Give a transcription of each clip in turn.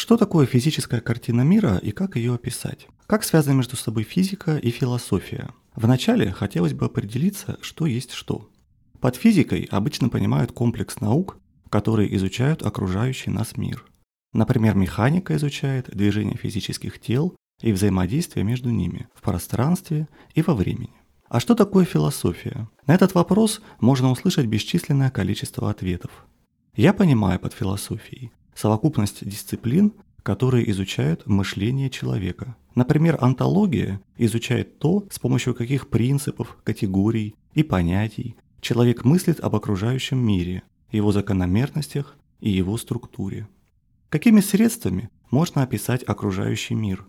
Что такое физическая картина мира и как ее описать? Как связаны между собой физика и философия? Вначале хотелось бы определиться, что есть что. Под физикой обычно понимают комплекс наук, которые изучают окружающий нас мир. Например, механика изучает движение физических тел и взаимодействие между ними в пространстве и во времени. А что такое философия? На этот вопрос можно услышать бесчисленное количество ответов. Я понимаю под философией совокупность дисциплин, которые изучают мышление человека. Например, антология изучает то, с помощью каких принципов, категорий и понятий человек мыслит об окружающем мире, его закономерностях и его структуре. Какими средствами можно описать окружающий мир?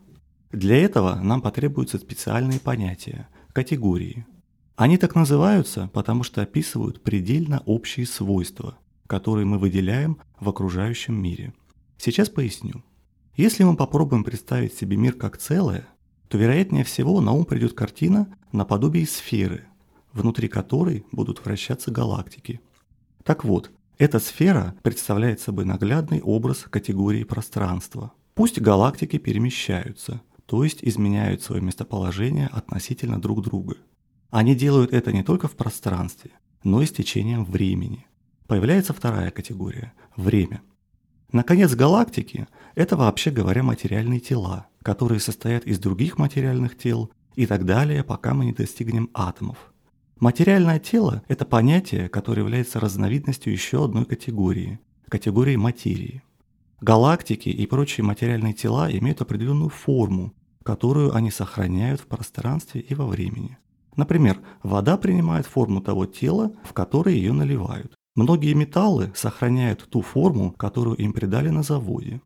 Для этого нам потребуются специальные понятия, категории. Они так называются, потому что описывают предельно общие свойства, которые мы выделяем в окружающем мире. Сейчас поясню. Если мы попробуем представить себе мир как целое, то вероятнее всего на ум придет картина наподобие сферы, внутри которой будут вращаться галактики. Так вот, эта сфера представляет собой наглядный образ категории пространства. Пусть галактики перемещаются, то есть изменяют свое местоположение относительно друг друга. Они делают это не только в пространстве, но и с течением времени. Появляется вторая категория – время. Наконец, галактики – это вообще говоря материальные тела, которые состоят из других материальных тел и так далее, пока мы не достигнем атомов. Материальное тело – это понятие, которое является разновидностью еще одной категории – категории материи. Галактики и прочие материальные тела имеют определенную форму, которую они сохраняют в пространстве и во времени. Например, вода принимает форму того тела, в которое ее наливают. Многие металлы сохраняют ту форму, которую им придали на заводе.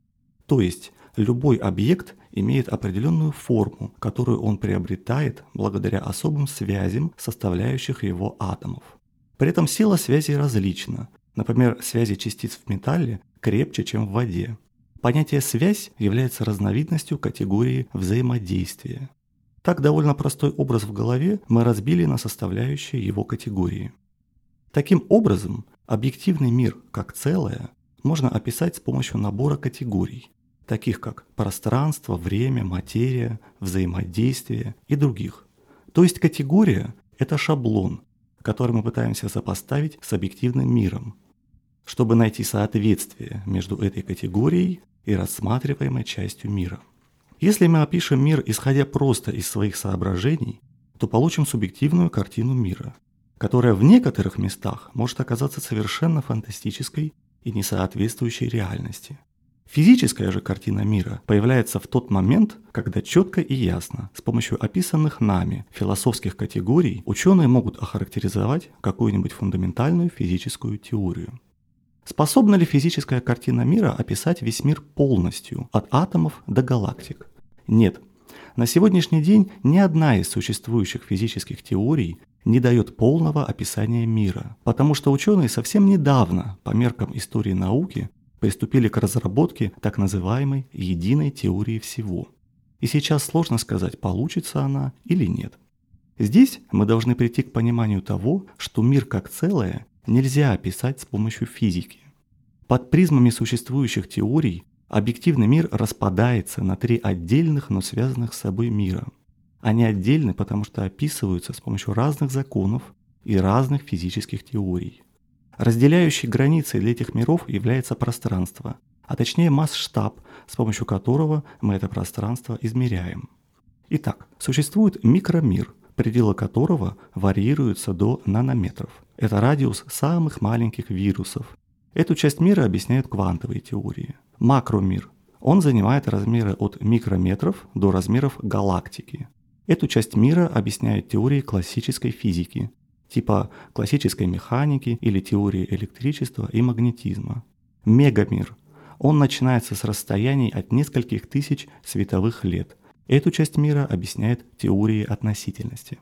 То есть любой объект имеет определенную форму, которую он приобретает благодаря особым связям составляющих его атомов. При этом сила связи различна. Например, связи частиц в металле крепче, чем в воде. Понятие «связь» является разновидностью категории взаимодействия. Так довольно простой образ в голове мы разбили на составляющие его категории. Таким образом, Объективный мир как целое можно описать с помощью набора категорий, таких как пространство, время, материя, взаимодействие и других. То есть категория – это шаблон, который мы пытаемся сопоставить с объективным миром, чтобы найти соответствие между этой категорией и рассматриваемой частью мира. Если мы опишем мир, исходя просто из своих соображений, то получим субъективную картину мира, которая в некоторых местах может оказаться совершенно фантастической и не соответствующей реальности. Физическая же картина мира появляется в тот момент, когда четко и ясно, с помощью описанных нами философских категорий, ученые могут охарактеризовать какую-нибудь фундаментальную физическую теорию. Способна ли физическая картина мира описать весь мир полностью, от атомов до галактик? Нет. На сегодняшний день ни одна из существующих физических теорий не дает полного описания мира, потому что ученые совсем недавно, по меркам истории науки, приступили к разработке так называемой единой теории всего. И сейчас сложно сказать, получится она или нет. Здесь мы должны прийти к пониманию того, что мир как целое нельзя описать с помощью физики. Под призмами существующих теорий объективный мир распадается на три отдельных, но связанных с собой мира – они отдельны, потому что описываются с помощью разных законов и разных физических теорий. Разделяющей границей для этих миров является пространство, а точнее масштаб, с помощью которого мы это пространство измеряем. Итак, существует микромир, пределы которого варьируются до нанометров. Это радиус самых маленьких вирусов. Эту часть мира объясняют квантовые теории. Макромир. Он занимает размеры от микрометров до размеров галактики. Эту часть мира объясняют теории классической физики, типа классической механики или теории электричества и магнетизма. Мегамир. Он начинается с расстояний от нескольких тысяч световых лет. Эту часть мира объясняет теории относительности.